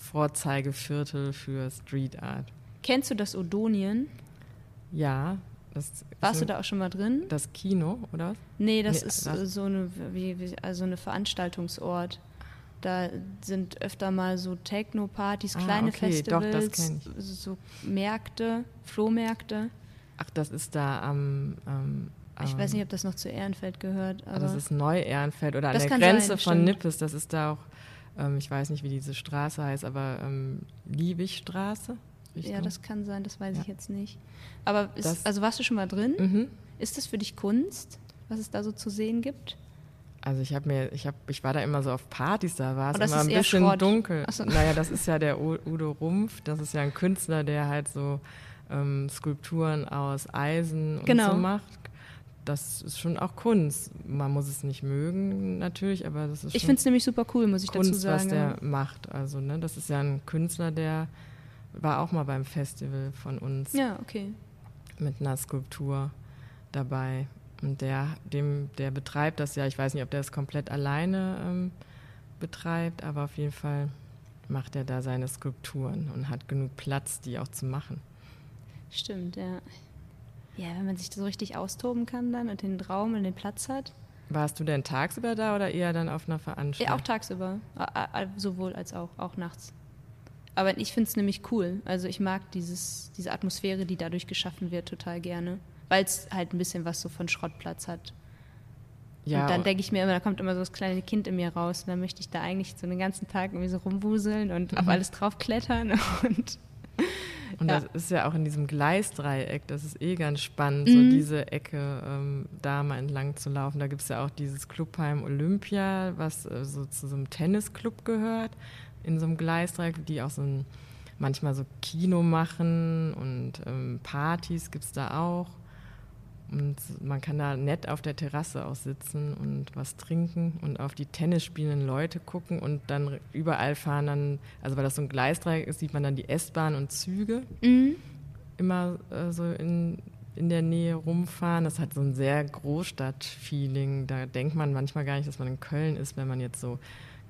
Vorzeigeviertel für Street Art. Kennst du das Odonien? Ja, das Warst du da auch schon mal drin? das Kino, oder? Nee, das Nee, ist das- so eine, wie, wie, also eine Veranstaltungsort. Da sind öfter mal so Techno-Partys, Ah, kleine okay, doch, das Festivals, kenn so Märkte, Flohmärkte. Ach, das ist da am. am Ich am- weiß nicht, ob das noch zu Ehrenfeld gehört, Ah, aber das ist Neu-Ehrenfeld oder an Das der Grenze sein, von stimmt. Nippes. Das ist da auch, ähm, ich weiß nicht, wie diese Straße heißt, aber ähm, Liebigstraße. ja, Richtung- das kann sein, das weiß Ja. ich jetzt nicht. Aber ist, also warst du schon mal drin? Mhm. Ist das für dich Kunst, was es da so zu sehen gibt? Also ich habe mir, ich habe, ich war da immer so auf Partys, da war es immer ein bisschen Schrott. dunkel. Ach so. Naja, das ist ja der Udo Rumpf, das ist ja ein Künstler, der halt so ähm, Skulpturen aus Eisen und Genau. so macht. Das ist schon auch Kunst. Man muss es nicht mögen, natürlich, aber das ist Ich schon finde es nämlich super cool, muss ich Kunst, dazu sagen. was der macht. Also, ne, das ist ja ein Künstler, der war auch mal beim Festival von uns ja, okay. mit einer Skulptur dabei. Und der, dem, der betreibt das ja, ich weiß nicht, ob der es komplett alleine ähm, betreibt, aber auf jeden Fall macht er da seine Skulpturen und hat genug Platz, die auch zu machen. Stimmt, ja. Ja, wenn man sich so richtig austoben kann dann und den Raum und den Platz hat. Warst du denn tagsüber da oder eher dann auf einer Veranstaltung? Ja, auch tagsüber. Sowohl als auch, auch nachts. Aber ich finde es nämlich cool. Also ich mag dieses, diese Atmosphäre, die dadurch geschaffen wird, total gerne. Weil es halt ein bisschen was so von Schrottplatz hat. Ja, und dann denke ich mir immer, da kommt immer so das kleine Kind in mir raus. Und dann möchte ich da eigentlich so den ganzen Tag irgendwie so rumwuseln und auf mhm. alles draufklettern. Und, und ja. das ist ja auch in diesem Gleisdreieck, das ist eh ganz spannend, mhm. so diese Ecke ähm, da mal entlang zu laufen. Da gibt es ja auch dieses Clubheim Olympia, was äh, so zu so einem Tennisclub gehört, in so einem Gleisdreieck, die auch so ein, manchmal so Kino machen und ähm, Partys gibt es da auch. Und man kann da nett auf der Terrasse auch sitzen und was trinken und auf die Tennis spielenden Leute gucken und dann überall fahren dann, also weil das so ein Gleisdreieck ist, sieht man dann die S-Bahn und Züge mhm. immer äh, so in, in der Nähe rumfahren. Das hat so ein sehr Großstadt-Feeling. Da denkt man manchmal gar nicht, dass man in Köln ist, wenn man jetzt so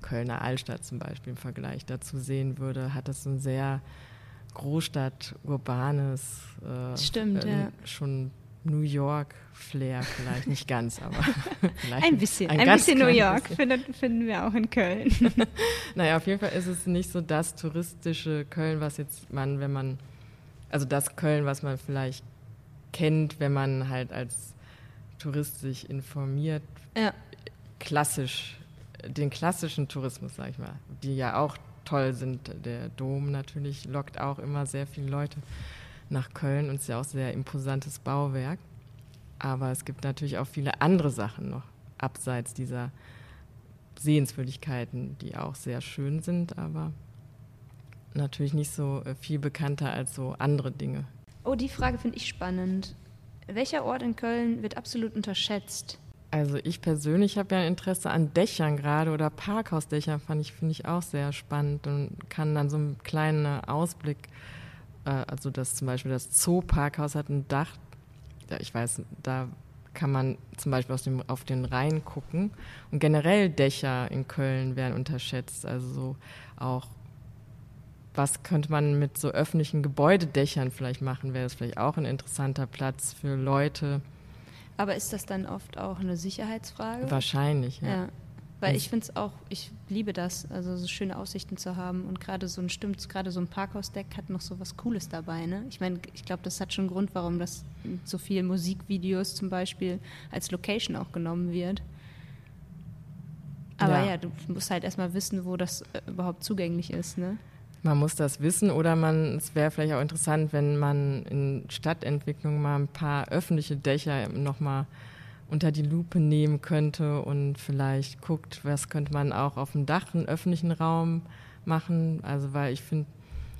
Kölner Altstadt zum Beispiel im Vergleich dazu sehen würde, hat das so ein sehr Großstadt, urbanes, äh, Stimmt, äh, ja. schon New York-Flair vielleicht, nicht ganz, aber vielleicht. Ein bisschen, ein, ein bisschen New York finden, finden wir auch in Köln. naja, auf jeden Fall ist es nicht so das touristische Köln, was jetzt man, wenn man, also das Köln, was man vielleicht kennt, wenn man halt als Tourist sich informiert, ja. klassisch, den klassischen Tourismus, sag ich mal, die ja auch toll sind. Der Dom natürlich lockt auch immer sehr viele Leute nach Köln und es ist ja auch sehr imposantes Bauwerk. Aber es gibt natürlich auch viele andere Sachen noch abseits dieser Sehenswürdigkeiten, die auch sehr schön sind, aber natürlich nicht so äh, viel bekannter als so andere Dinge. Oh, die Frage finde ich spannend. Welcher Ort in Köln wird absolut unterschätzt? Also ich persönlich habe ja ein Interesse an Dächern gerade oder Parkhausdächern fand ich finde ich auch sehr spannend und kann dann so einen kleinen Ausblick äh, also das zum Beispiel das Zoo-Parkhaus hat ein Dach, ich weiß, da kann man zum Beispiel dem, auf den Rhein gucken. Und generell Dächer in Köln werden unterschätzt. Also so auch, was könnte man mit so öffentlichen Gebäudedächern vielleicht machen? Wäre das vielleicht auch ein interessanter Platz für Leute? Aber ist das dann oft auch eine Sicherheitsfrage? Wahrscheinlich, ja. ja. Weil ich finde es auch, ich liebe das, also so schöne Aussichten zu haben. Und gerade so ein, stimmt, gerade so ein Parkhausdeck hat noch so was Cooles dabei. Ne? Ich meine, ich glaube, das hat schon einen Grund, warum das so viele Musikvideos zum Beispiel als Location auch genommen wird. Aber ja, ja du musst halt erstmal wissen, wo das äh, überhaupt zugänglich ist. Ne? Man muss das wissen oder man, es wäre vielleicht auch interessant, wenn man in Stadtentwicklung mal ein paar öffentliche Dächer nochmal mal unter die Lupe nehmen könnte und vielleicht guckt, was könnte man auch auf dem Dach, einen öffentlichen Raum machen. Also weil ich finde,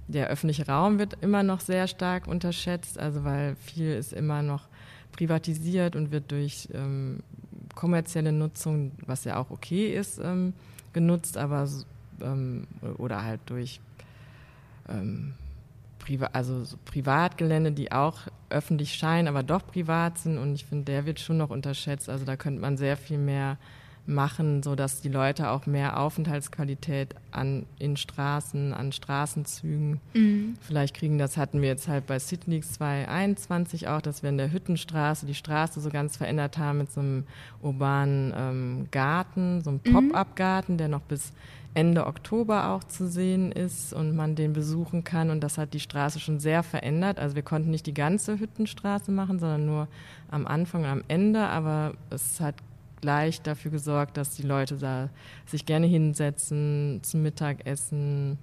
der öffentliche Raum wird immer noch sehr stark unterschätzt, also weil viel ist immer noch privatisiert und wird durch ähm, kommerzielle Nutzung, was ja auch okay ist, ähm, genutzt, aber ähm, oder halt durch ähm, Priva also so Privatgelände, die auch öffentlich scheinen, aber doch privat sind. Und ich finde, der wird schon noch unterschätzt. Also da könnte man sehr viel mehr machen, sodass die Leute auch mehr Aufenthaltsqualität an, in Straßen, an Straßenzügen mhm. vielleicht kriegen. Das hatten wir jetzt halt bei Sidleaks 2021 auch, dass wir in der Hüttenstraße die Straße so ganz verändert haben mit so einem urbanen ähm, Garten, so einem mhm. Pop-up-Garten, der noch bis Ende Oktober auch zu sehen ist und man den besuchen kann. Und das hat die Straße schon sehr verändert. Also wir konnten nicht die ganze Hüttenstraße machen, sondern nur am Anfang und am Ende. Aber es hat gleich dafür gesorgt, dass die Leute da sich gerne hinsetzen, zum Mittagessen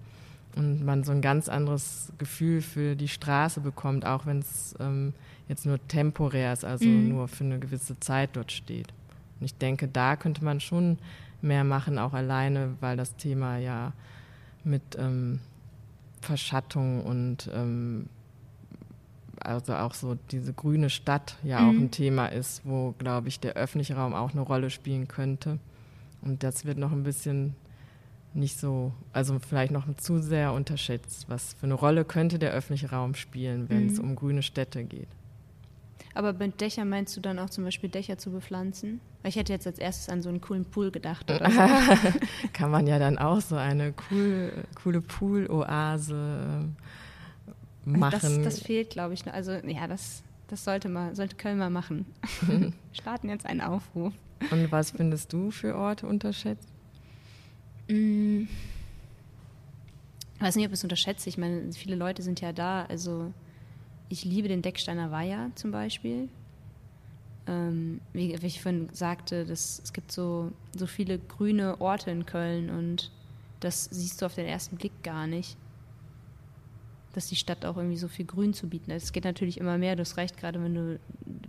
und man so ein ganz anderes Gefühl für die Straße bekommt, auch wenn es ähm, jetzt nur temporär ist, also mhm. nur für eine gewisse Zeit dort steht. Und ich denke, da könnte man schon mehr machen, auch alleine, weil das Thema ja mit ähm, Verschattung und ähm, also auch so diese grüne Stadt ja mhm. auch ein Thema ist, wo, glaube ich, der öffentliche Raum auch eine Rolle spielen könnte. Und das wird noch ein bisschen nicht so, also vielleicht noch zu sehr unterschätzt. Was für eine Rolle könnte der öffentliche Raum spielen, wenn mhm. es um grüne Städte geht? Aber mit Dächern meinst du dann auch zum Beispiel Dächer zu bepflanzen? Weil ich hätte jetzt als erstes an so einen coolen Pool gedacht. Oder so. Kann man ja dann auch so eine cool, coole Pool-Oase machen. Das, das fehlt, glaube ich. Also ja, das Das sollte, mal, sollte Köln mal machen. Starten jetzt einen Aufruf. Und was findest du für Orte unterschätzt? Mm. Ich weiß nicht, ob ich es unterschätze. Ich meine, viele Leute sind ja da. Also ich liebe den Decksteiner Weiher zum Beispiel. Ähm, wie, wie, ich vorhin sagte, das, es gibt so, so viele grüne Orte in Köln und das siehst du auf den ersten Blick gar nicht dass die Stadt auch irgendwie so viel Grün zu bieten hat. Es geht natürlich immer mehr, du hast recht, gerade wenn du,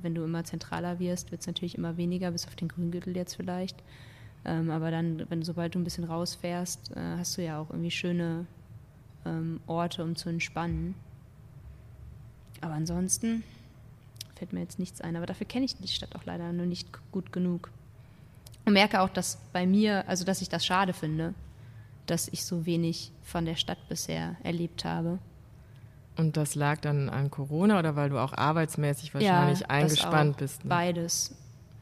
wenn du immer zentraler wirst, wird es natürlich immer weniger, bis auf den Grüngürtel jetzt vielleicht. Ähm, aber dann, wenn sobald du ein bisschen rausfährst, äh, hast du ja auch irgendwie schöne ähm, Orte, um zu entspannen. Aber ansonsten fällt mir jetzt nichts ein. Aber dafür kenne ich die Stadt auch leider nur nicht gut genug. Und merke auch, dass bei mir, also dass ich das schade finde, dass ich so wenig von der Stadt bisher erlebt habe. Und das lag dann an Corona oder weil du auch arbeitsmäßig wahrscheinlich ja, eingespannt bist? Ne? Beides.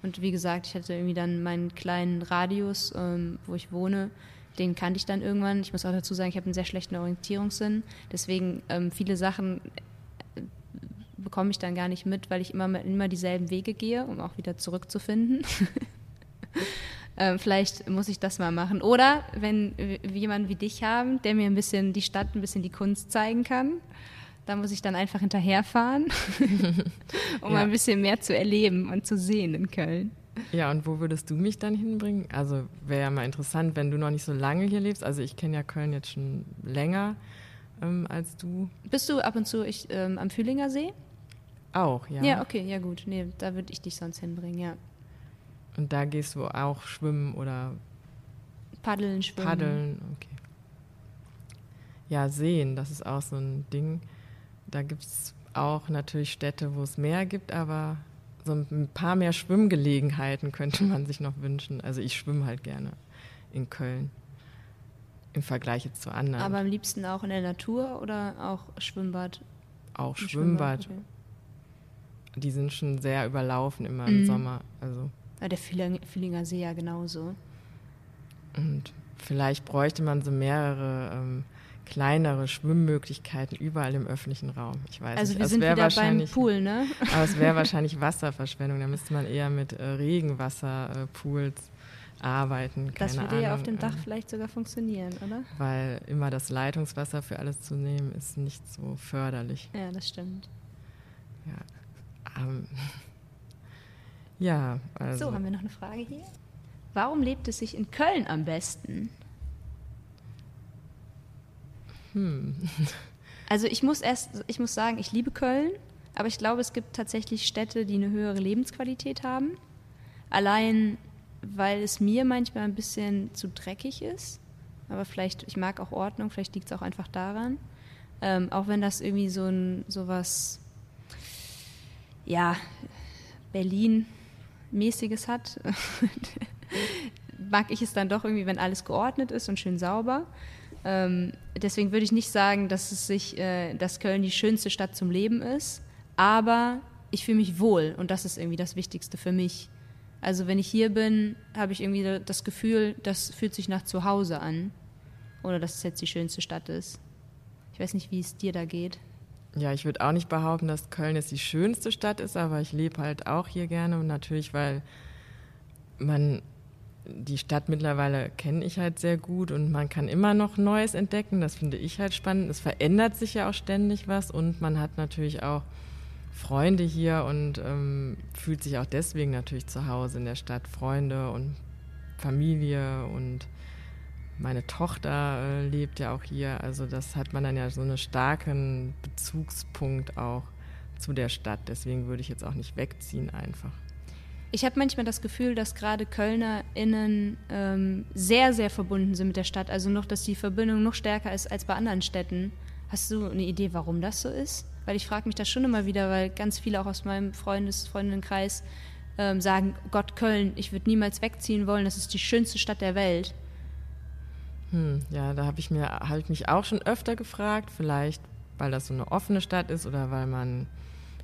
Und wie gesagt, ich hatte irgendwie dann meinen kleinen Radius, ähm, wo ich wohne. Den kannte ich dann irgendwann. Ich muss auch dazu sagen, ich habe einen sehr schlechten Orientierungssinn. Deswegen ähm, viele Sachen bekomme ich dann gar nicht mit, weil ich immer, immer dieselben Wege gehe, um auch wieder zurückzufinden. ähm, vielleicht muss ich das mal machen. Oder wenn wir jemanden wie dich haben, der mir ein bisschen die Stadt, ein bisschen die Kunst zeigen kann. Da muss ich dann einfach hinterherfahren, um ja. ein bisschen mehr zu erleben und zu sehen in Köln. Ja, und wo würdest du mich dann hinbringen? Also wäre ja mal interessant, wenn du noch nicht so lange hier lebst. Also ich kenne ja Köln jetzt schon länger ähm, als du. Bist du ab und zu ich, ähm, am Fühlinger See? Auch, ja. Ja, okay, ja gut. Nee, da würde ich dich sonst hinbringen, ja. Und da gehst du auch schwimmen oder Paddeln, schwimmen. Paddeln, okay. Ja, sehen, das ist auch so ein Ding. Da gibt es auch natürlich Städte, wo es mehr gibt, aber so ein paar mehr Schwimmgelegenheiten könnte man sich noch wünschen. Also ich schwimme halt gerne in Köln im Vergleich jetzt zu anderen. Aber am liebsten auch in der Natur oder auch Schwimmbad? Auch Schwimmbad. Schwimmbad okay. Die sind schon sehr überlaufen immer im mhm. Sommer. Also. Ja, der Fühlinger See ja genauso. Und vielleicht bräuchte man so mehrere ähm, kleinere Schwimmmöglichkeiten überall im öffentlichen Raum. Ich weiß also nicht. wir es sind wieder beim Pool, ne? Aber es wäre wahrscheinlich Wasserverschwendung. Da müsste man eher mit äh, Regenwasserpools äh, arbeiten. Keine das würde Ahnung, ja auf dem äh, Dach vielleicht sogar funktionieren, oder? Weil immer das Leitungswasser für alles zu nehmen, ist nicht so förderlich. Ja, das stimmt. Ja. Ähm, ja, also. So, haben wir noch eine Frage hier? Warum lebt es sich in Köln am besten? Hm. Also ich muss erst, ich muss sagen, ich liebe Köln, aber ich glaube, es gibt tatsächlich Städte, die eine höhere Lebensqualität haben. Allein, weil es mir manchmal ein bisschen zu dreckig ist. Aber vielleicht, ich mag auch Ordnung, vielleicht liegt es auch einfach daran. Ähm, auch wenn das irgendwie so ein sowas, ja, Berlin-mäßiges hat, mag ich es dann doch irgendwie, wenn alles geordnet ist und schön sauber. Ähm, deswegen würde ich nicht sagen, dass es sich, äh, dass Köln die schönste Stadt zum Leben ist, aber ich fühle mich wohl und das ist irgendwie das Wichtigste für mich. Also wenn ich hier bin, habe ich irgendwie das Gefühl, das fühlt sich nach Zuhause an, ohne dass es jetzt die schönste Stadt ist. Ich weiß nicht, wie es dir da geht. Ja, ich würde auch nicht behaupten, dass Köln jetzt die schönste Stadt ist, aber ich lebe halt auch hier gerne und natürlich, weil man die Stadt mittlerweile kenne ich halt sehr gut und man kann immer noch Neues entdecken. Das finde ich halt spannend. Es verändert sich ja auch ständig was und man hat natürlich auch Freunde hier und ähm, fühlt sich auch deswegen natürlich zu Hause in der Stadt. Freunde und Familie und meine Tochter äh, lebt ja auch hier. Also das hat man dann ja so einen starken Bezugspunkt auch zu der Stadt. Deswegen würde ich jetzt auch nicht wegziehen einfach. Ich habe manchmal das Gefühl, dass gerade KölnerInnen ähm, sehr, sehr verbunden sind mit der Stadt. Also noch, dass die Verbindung noch stärker ist als bei anderen Städten. Hast du eine Idee, warum das so ist? Weil ich frage mich das schon immer wieder, weil ganz viele auch aus meinem Freundes-, Freundinnenkreis ähm, sagen, Gott, Köln, ich würde niemals wegziehen wollen, das ist die schönste Stadt der Welt. Hm, ja, da habe ich mir halt mich auch schon öfter gefragt, vielleicht weil das so eine offene Stadt ist oder weil man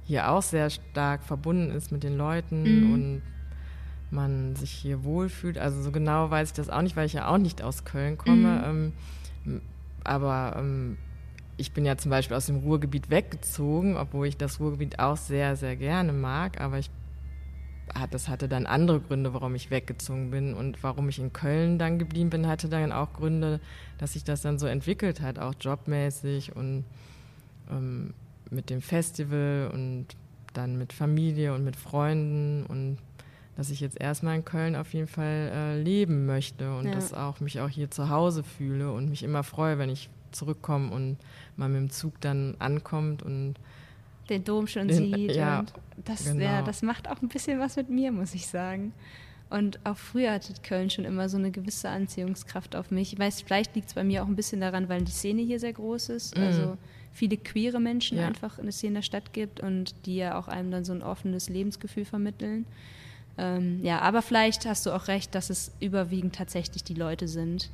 hier auch sehr stark verbunden ist mit den Leuten mhm. und man sich hier wohlfühlt. Also so genau weiß ich das auch nicht, weil ich ja auch nicht aus Köln komme. Mhm. Ähm, aber ähm, ich bin ja zum Beispiel aus dem Ruhrgebiet weggezogen, obwohl ich das Ruhrgebiet auch sehr, sehr gerne mag, aber ich das hatte dann andere Gründe, warum ich weggezogen bin und warum ich in Köln dann geblieben bin, hatte dann auch Gründe, dass sich das dann so entwickelt hat, auch jobmäßig und ähm, mit dem Festival und dann mit Familie und mit Freunden und dass ich jetzt erstmal in Köln auf jeden Fall äh, leben möchte und ja. dass auch mich auch hier zu Hause fühle und mich immer freue, wenn ich zurückkomme und mal mit dem Zug dann ankommt und den Dom schon den, sieht. Ja, und das, genau. ja, das macht auch ein bisschen was mit mir, muss ich sagen. Und auch früher hatte Köln schon immer so eine gewisse Anziehungskraft auf mich. Ich weiß, vielleicht liegt es bei mir auch ein bisschen daran, weil die Szene hier sehr groß ist. Mhm. Also viele queere Menschen ja. einfach in der Stadt gibt und die ja auch einem dann so ein offenes Lebensgefühl vermitteln. Ähm, ja, aber vielleicht hast du auch recht, dass es überwiegend tatsächlich die Leute sind.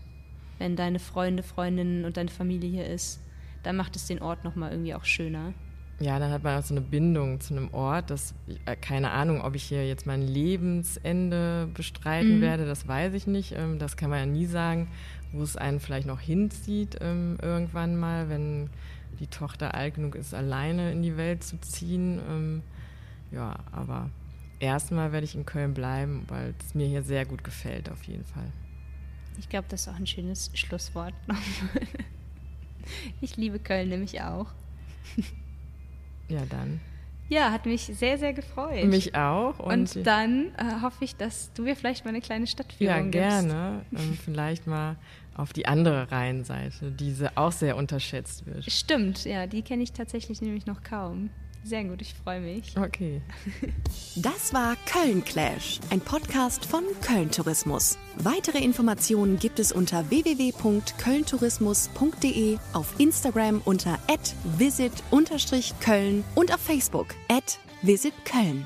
Wenn deine Freunde, Freundinnen und deine Familie hier ist, dann macht es den Ort nochmal irgendwie auch schöner. Ja, dann hat man auch so eine Bindung zu einem Ort. Das, äh, keine Ahnung, ob ich hier jetzt mein Lebensende bestreiten mhm. werde, das weiß ich nicht. Ähm, das kann man ja nie sagen, wo es einen vielleicht noch hinzieht ähm, irgendwann mal, wenn die Tochter alt genug ist, alleine in die Welt zu ziehen. Ähm, ja, aber erstmal werde ich in Köln bleiben, weil es mir hier sehr gut gefällt, auf jeden Fall. Ich glaube, das ist auch ein schönes Schlusswort. ich liebe Köln nämlich auch. Ja, dann. Ja, hat mich sehr, sehr gefreut. Mich auch. Und, und dann äh, hoffe ich, dass du mir vielleicht mal eine kleine Stadtführung gibst. Ja, gerne. Ähm, vielleicht mal auf die andere Rheinseite, diese auch sehr unterschätzt wird. Stimmt, ja, die kenne ich tatsächlich nämlich noch kaum. Sehr gut, ich freue mich. Okay. Das war Köln Clash, ein Podcast von Köln Tourismus. Weitere Informationen gibt es unter www.kölntourismus.de, auf Instagram unter @visit_köln und auf Facebook @visitköln.